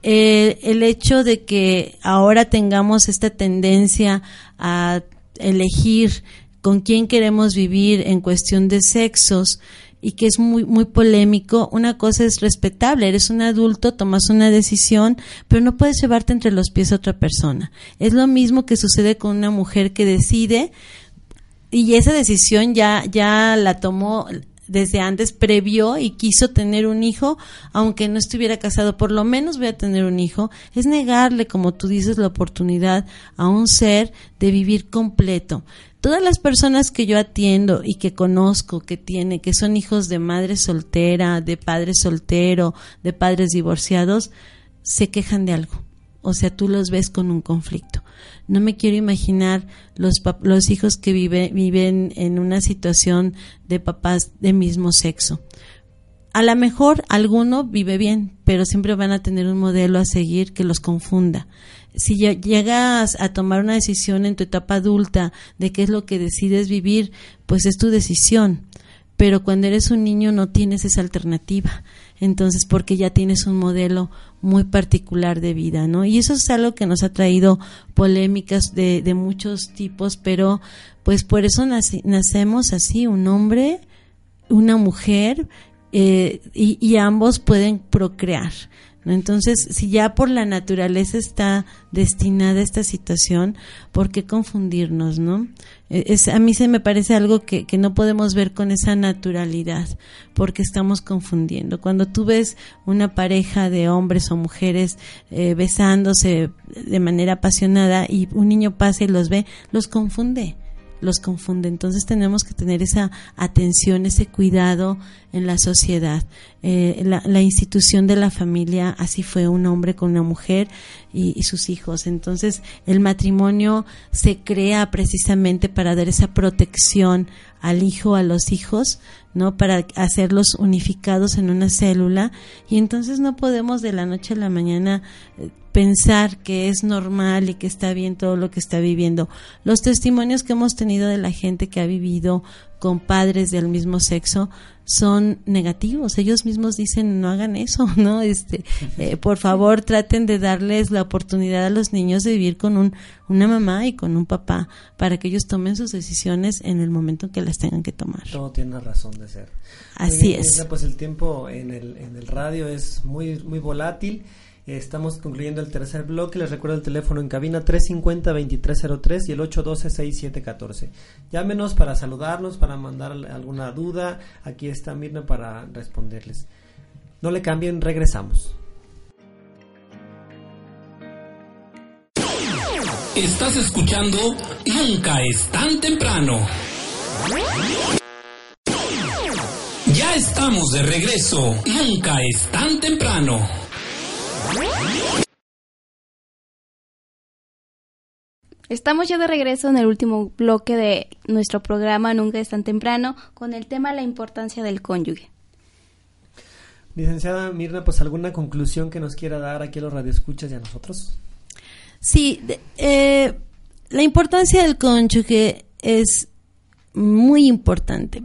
E: Eh, el hecho de que ahora tengamos esta tendencia a elegir con quién queremos vivir en cuestión de sexos y que es muy muy polémico, una cosa es respetable, eres un adulto, tomas una decisión, pero no puedes llevarte entre los pies a otra persona. Es lo mismo que sucede con una mujer que decide y esa decisión ya ya la tomó desde antes previó y quiso tener un hijo, aunque no estuviera casado, por lo menos voy a tener un hijo, es negarle, como tú dices, la oportunidad a un ser de vivir completo. Todas las personas que yo atiendo y que conozco que tiene, que son hijos de madre soltera, de padre soltero, de padres divorciados, se quejan de algo. O sea, tú los ves con un conflicto. No me quiero imaginar los, los hijos que vive, viven en una situación de papás de mismo sexo. A lo mejor alguno vive bien, pero siempre van a tener un modelo a seguir que los confunda. Si llegas a tomar una decisión en tu etapa adulta de qué es lo que decides vivir, pues es tu decisión. Pero cuando eres un niño no tienes esa alternativa entonces porque ya tienes un modelo muy particular de vida, ¿no? Y eso es algo que nos ha traído polémicas de, muchos tipos, pero pues por eso nacemos así, un hombre, una mujer, eh, y, y ambos pueden procrear. Entonces, si ya por la naturaleza está destinada esta situación, ¿por qué confundirnos, no? Es, a mí se me parece algo que, que, no podemos ver con esa naturalidad, porque estamos confundiendo. Cuando tú ves una pareja de hombres o mujeres eh, besándose de manera apasionada y un niño pasa y los ve, los confunde los confunde. Entonces tenemos que tener esa atención, ese cuidado en la sociedad. Eh, la, institución de la familia, así fue un hombre con una mujer y, sus hijos. Entonces el matrimonio se crea precisamente para dar esa protección al hijo, a los hijos, ¿no? Para hacerlos unificados en una célula y entonces no podemos de la noche a la mañana eh, pensar que es normal y que está bien todo lo que está viviendo. Los testimonios que hemos tenido de la gente que ha vivido con padres del mismo sexo son negativos. Ellos mismos dicen no hagan eso, ¿no? Este, eh, por favor traten de darles la oportunidad a los niños de vivir con un, una mamá y con un papá para que ellos tomen sus decisiones en el momento en que las tengan que tomar.
C: Todo tiene razón de ser.
E: Así es.
C: Pues el tiempo en el, en el radio es muy, muy volátil. Estamos concluyendo el tercer bloque. Les recuerdo el teléfono en cabina 350-2303 y el 812-6714. Llámenos para saludarnos, para mandar alguna duda. Aquí está Mirna para responderles. No le cambien, regresamos.
A: Estás escuchando Nunca es tan temprano. Ya estamos de regreso. Nunca es tan temprano.
D: Estamos ya de regreso en el último bloque de nuestro programa Nunca es tan temprano con el tema la importancia del cónyuge.
C: Licenciada Mirna, pues alguna conclusión que nos quiera dar aquí a los radioescuchas y a nosotros.
E: Sí, eh, la importancia del cónyuge es muy importante.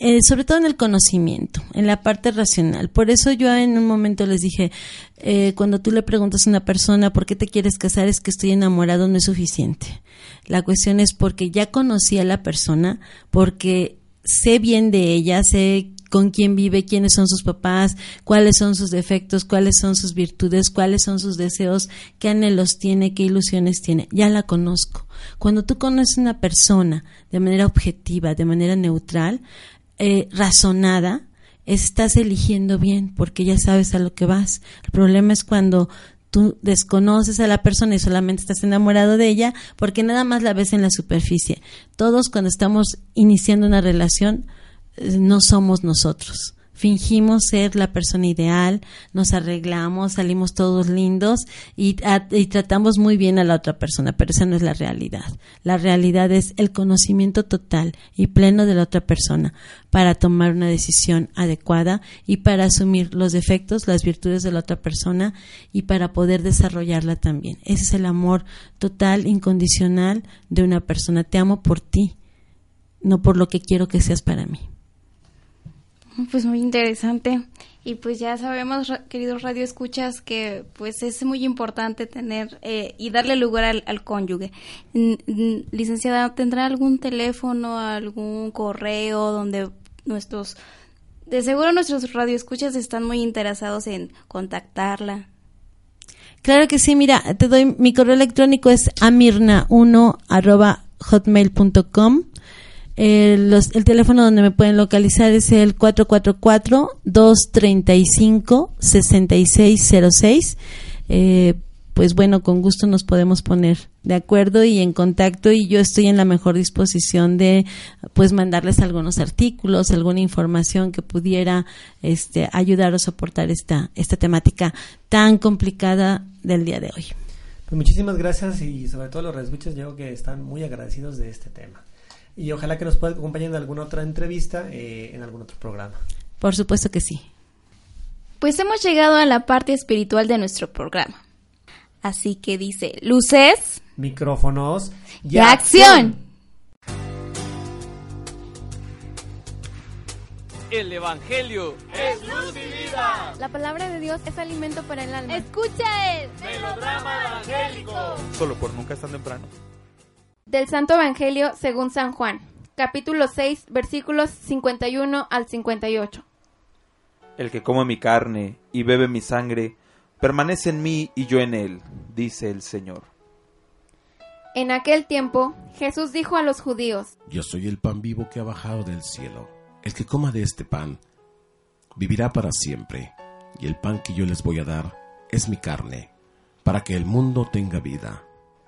E: Eh, sobre todo en el conocimiento, en la parte racional. Por eso yo en un momento les dije, eh, cuando tú le preguntas a una persona por qué te quieres casar, es que estoy enamorado, no es suficiente. La cuestión es porque ya conocí a la persona, porque sé bien de ella, sé con quién vive, quiénes son sus papás, cuáles son sus defectos, cuáles son sus virtudes, cuáles son sus deseos, qué anhelos tiene, qué ilusiones tiene. Ya la conozco. Cuando tú conoces a una persona de manera objetiva, de manera neutral, eh, razonada, estás eligiendo bien porque ya sabes a lo que vas. El problema es cuando tú desconoces a la persona y solamente estás enamorado de ella porque nada más la ves en la superficie. Todos cuando estamos iniciando una relación eh, no somos nosotros fingimos ser la persona ideal, nos arreglamos, salimos todos lindos y, tratamos muy bien a la otra persona, pero esa no es la realidad. La realidad es el conocimiento total y pleno de la otra persona para tomar una decisión adecuada y para asumir los defectos, las virtudes de la otra persona y para poder desarrollarla también. Ese es el amor total, incondicional de una persona. Te amo por ti, no por lo que quiero que seas para mí.
D: Pues muy interesante. Y pues ya sabemos, queridos radioescuchas, que pues es muy importante tener eh, y darle lugar al, cónyuge. Licenciada, ¿tendrá algún teléfono, algún correo donde nuestros, de seguro nuestros radioescuchas están muy interesados en contactarla?
E: Claro que sí, mira, te doy mi correo electrónico es amirna1 arroba hotmail.com el, el teléfono donde me pueden localizar es el 444-235-6606. Eh, pues bueno, con gusto nos podemos poner de acuerdo y en contacto y yo estoy en la mejor disposición de pues mandarles algunos artículos, alguna información que pudiera este ayudar a soportar esta esta temática tan complicada del día de hoy.
C: Pues muchísimas gracias y sobre todo los reescuchas yo que están muy agradecidos de este tema y ojalá que nos pueda acompañar en alguna otra entrevista, eh, en algún otro programa.
E: Por supuesto que sí.
D: Pues hemos llegado a la parte espiritual de nuestro programa. Así que dice, luces,
C: micrófonos
D: y, acción.
F: El Evangelio es luz y vida.
G: La palabra de Dios es alimento para el alma.
H: Escucha el
F: melodrama evangélico.
I: Solo por nunca es tan temprano.
G: Del Santo Evangelio según San Juan, capítulo 6, versículos 51 al 58.
I: El que come mi carne y bebe mi sangre, permanece en mí y yo en él, dice el Señor.
G: En aquel tiempo, Jesús dijo a los judíos,
J: Yo soy el pan vivo que ha bajado del cielo. El que coma de este pan vivirá para siempre, y el pan que yo les voy a dar es mi carne, para que el mundo tenga vida.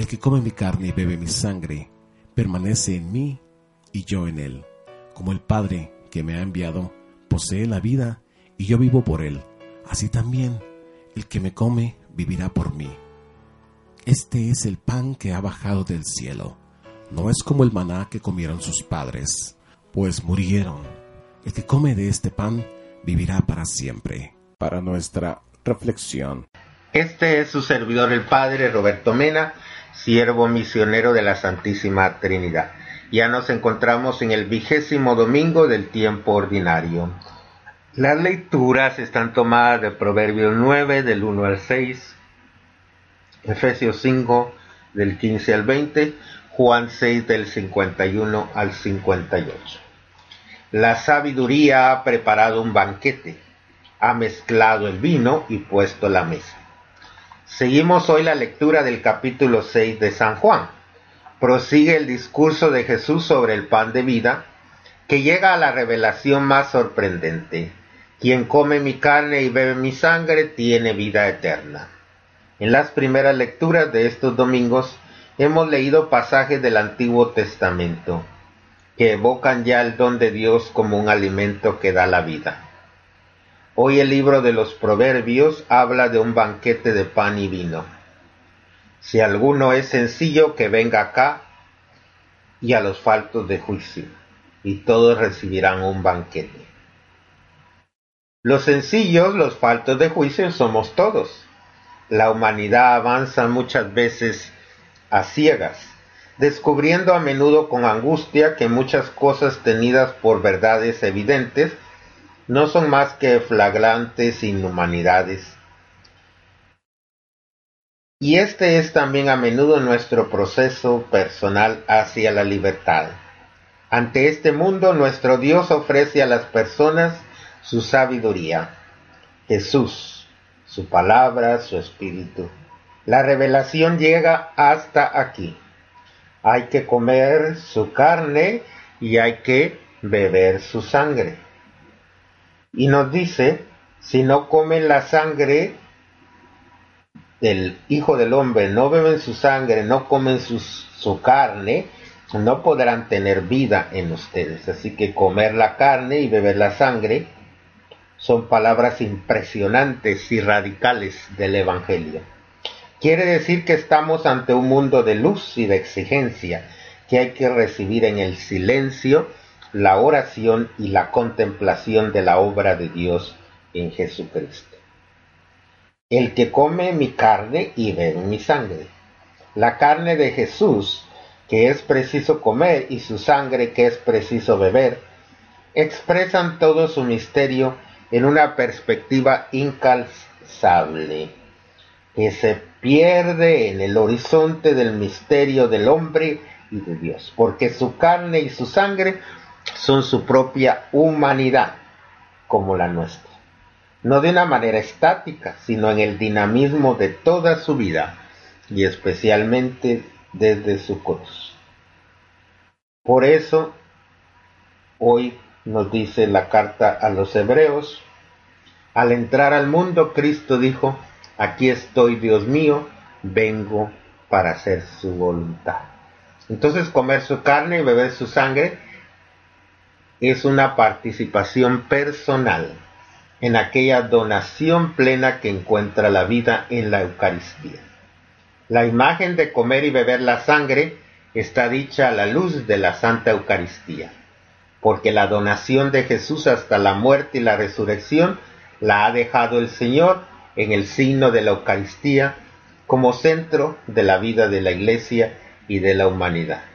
J: El que come mi carne y bebe mi sangre, permanece en mí y yo en él. Como el Padre que me ha enviado posee la vida y yo vivo por él, así también el que me come vivirá por mí. Este es el pan que ha bajado del cielo. No es como el maná que comieron sus padres, pues murieron. El que come de este pan vivirá para siempre. Para nuestra reflexión.
H: Este es su servidor el Padre Roberto Mena, siervo misionero de la Santísima Trinidad. Ya nos encontramos en el vigésimo domingo del tiempo ordinario. Las lecturas están tomadas de Proverbios 9 del 1 al 6, Efesios 5 del 15 al 20, Juan 6 del 51 al 58. La sabiduría ha preparado un banquete, ha mezclado el vino y puesto la mesa. Seguimos hoy la lectura del capítulo 6 de San Juan. Prosigue el discurso de Jesús sobre el pan de vida, que llega a la revelación más sorprendente. Quien come mi carne y bebe mi sangre tiene vida eterna. En las primeras lecturas de estos domingos hemos leído pasajes del Antiguo Testamento que evocan ya el don de Dios como un alimento que da la vida. Hoy el libro de los Proverbios habla de un banquete de pan y vino. Si alguno es sencillo, que venga acá y a los faltos de juicio, y todos recibirán un banquete. Los sencillos, los faltos de juicio somos todos. La humanidad avanza muchas veces a ciegas, descubriendo a menudo con angustia que muchas cosas tenidas por verdades evidentes no son más que flagrantes inhumanidades. Y este es también a menudo nuestro proceso personal hacia la libertad. Ante este mundo nuestro Dios ofrece a las personas su sabiduría, Jesús, su palabra, su espíritu. La revelación llega hasta aquí. Hay que comer su carne y hay que beber su sangre. Y nos dice, si no comen la sangre del Hijo del Hombre, no beben su sangre, no comen su carne, no podrán tener vida en ustedes. Así que comer la carne y beber la sangre son palabras impresionantes y radicales del Evangelio. Quiere decir que estamos ante un mundo de luz y de exigencia que hay que recibir en el silencio, la oración y la contemplación de la obra de Dios en Jesucristo. El que come mi carne y bebe mi sangre. La carne de Jesús, que es preciso comer, y su sangre, que es preciso beber, expresan todo su misterio en una perspectiva incalzable, que se pierde en el horizonte del misterio del hombre y de Dios, porque su carne y su sangre son su propia humanidad, como la nuestra. No de una manera estática, sino en el dinamismo de toda su vida, y especialmente desde su cruz. Por eso, hoy nos dice la carta a los hebreos, al entrar al mundo, Cristo dijo, aquí estoy, Dios mío, vengo para hacer su voluntad. Entonces comer su carne y beber su sangre es una participación personal en aquella donación plena que encuentra la vida en la Eucaristía. La imagen de comer y beber la sangre está dicha a la luz de la Santa Eucaristía, porque la donación de Jesús hasta la muerte y la resurrección la ha dejado el Señor en el signo de la Eucaristía como centro de la vida de la Iglesia y de la humanidad.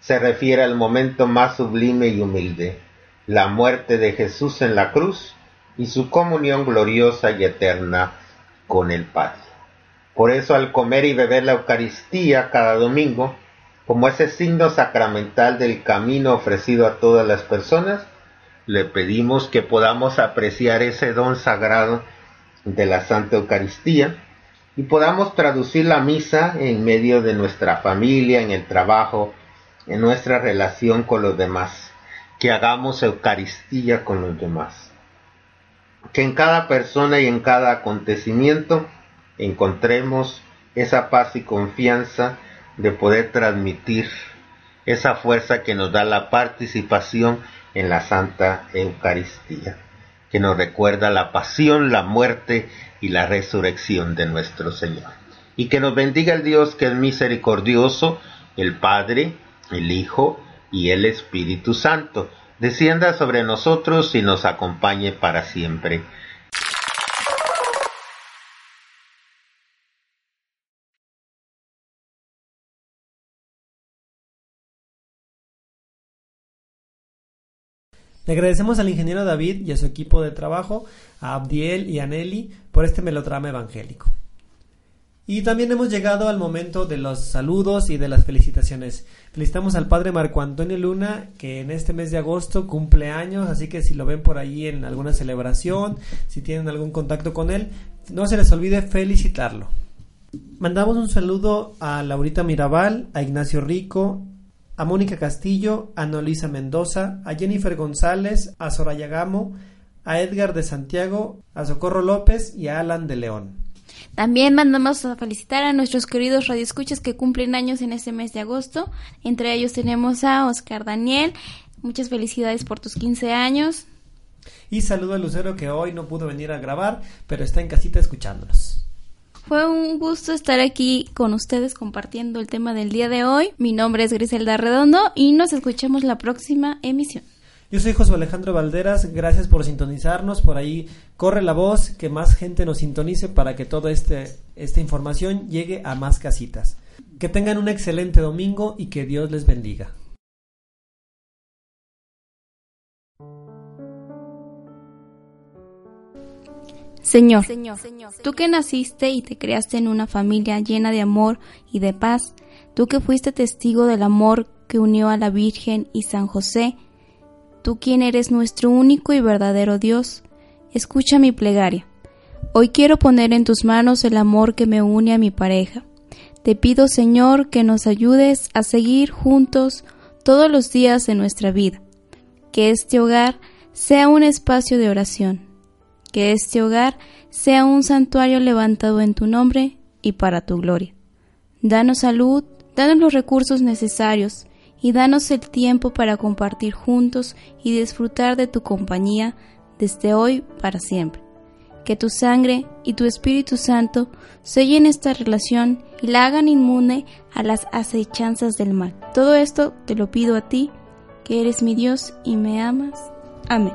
H: Se refiere al momento más sublime y humilde, la muerte de Jesús en la cruz y su comunión gloriosa y eterna con el Padre. Por eso al comer y beber la Eucaristía cada domingo, como ese signo sacramental del camino ofrecido a todas las personas, le pedimos que podamos apreciar ese don sagrado de la Santa Eucaristía y podamos traducir la misa en medio de nuestra familia, en el trabajo, en nuestra relación con los demás, que hagamos Eucaristía con los demás, que en cada persona y en cada acontecimiento encontremos esa paz y confianza de poder transmitir esa fuerza que nos da la participación en la Santa Eucaristía, que nos recuerda la pasión, la muerte y la resurrección de nuestro Señor. Y que nos bendiga el Dios que es misericordioso, el Padre, el Hijo y el Espíritu Santo. Descienda sobre nosotros y nos acompañe para siempre.
C: Le agradecemos al ingeniero David y a su equipo de trabajo, a Abdiel y a Nelly, por este melodrama evangélico. Y también hemos llegado al momento de los saludos y de las felicitaciones. Felicitamos al padre Marco Antonio Luna, que en este mes de agosto cumple años, así que si lo ven por ahí en alguna celebración, si tienen algún contacto con él, no se les olvide felicitarlo. Mandamos un saludo a Laurita Mirabal, a Ignacio Rico, a Mónica Castillo, a Nolisa Mendoza, a Jennifer González, a Soraya Gamo, a Edgar de Santiago, a Socorro López y a Alan de León.
D: También mandamos a felicitar a nuestros queridos radioescuchas que cumplen años en este mes de agosto. Entre ellos tenemos a Oscar Daniel. Muchas felicidades por tus 15 años.
C: Y saludo a Lucero que hoy no pudo venir a grabar, pero está en casita escuchándonos.
D: Fue un gusto estar aquí con ustedes compartiendo el tema del día de hoy. Mi nombre es Griselda Redondo y nos escuchamos la próxima emisión.
C: Yo soy José Alejandro Valderas, gracias por sintonizarnos, por ahí corre la voz, que más gente nos sintonice para que toda este, esta información llegue a más casitas. Que tengan un excelente domingo y que Dios les bendiga.
D: Señor, tú que naciste y te creaste en una familia llena de amor y de paz, tú que fuiste testigo del amor que unió a la Virgen y San José, tú quien eres nuestro único y verdadero Dios, escucha mi plegaria. Hoy quiero poner en tus manos el amor que me une a mi pareja. Te pido, Señor, que nos ayudes a seguir juntos todos los días de nuestra vida. Que este hogar sea un espacio de oración que este hogar sea un santuario levantado en tu nombre y para tu gloria. Danos salud, danos los recursos necesarios y danos el tiempo para compartir juntos y disfrutar de tu compañía desde hoy para siempre. Que tu sangre y tu Espíritu Santo sellen esta relación y la hagan inmune a las acechanzas del mal. Todo esto te lo pido a ti, que eres mi Dios y me amas. Amén.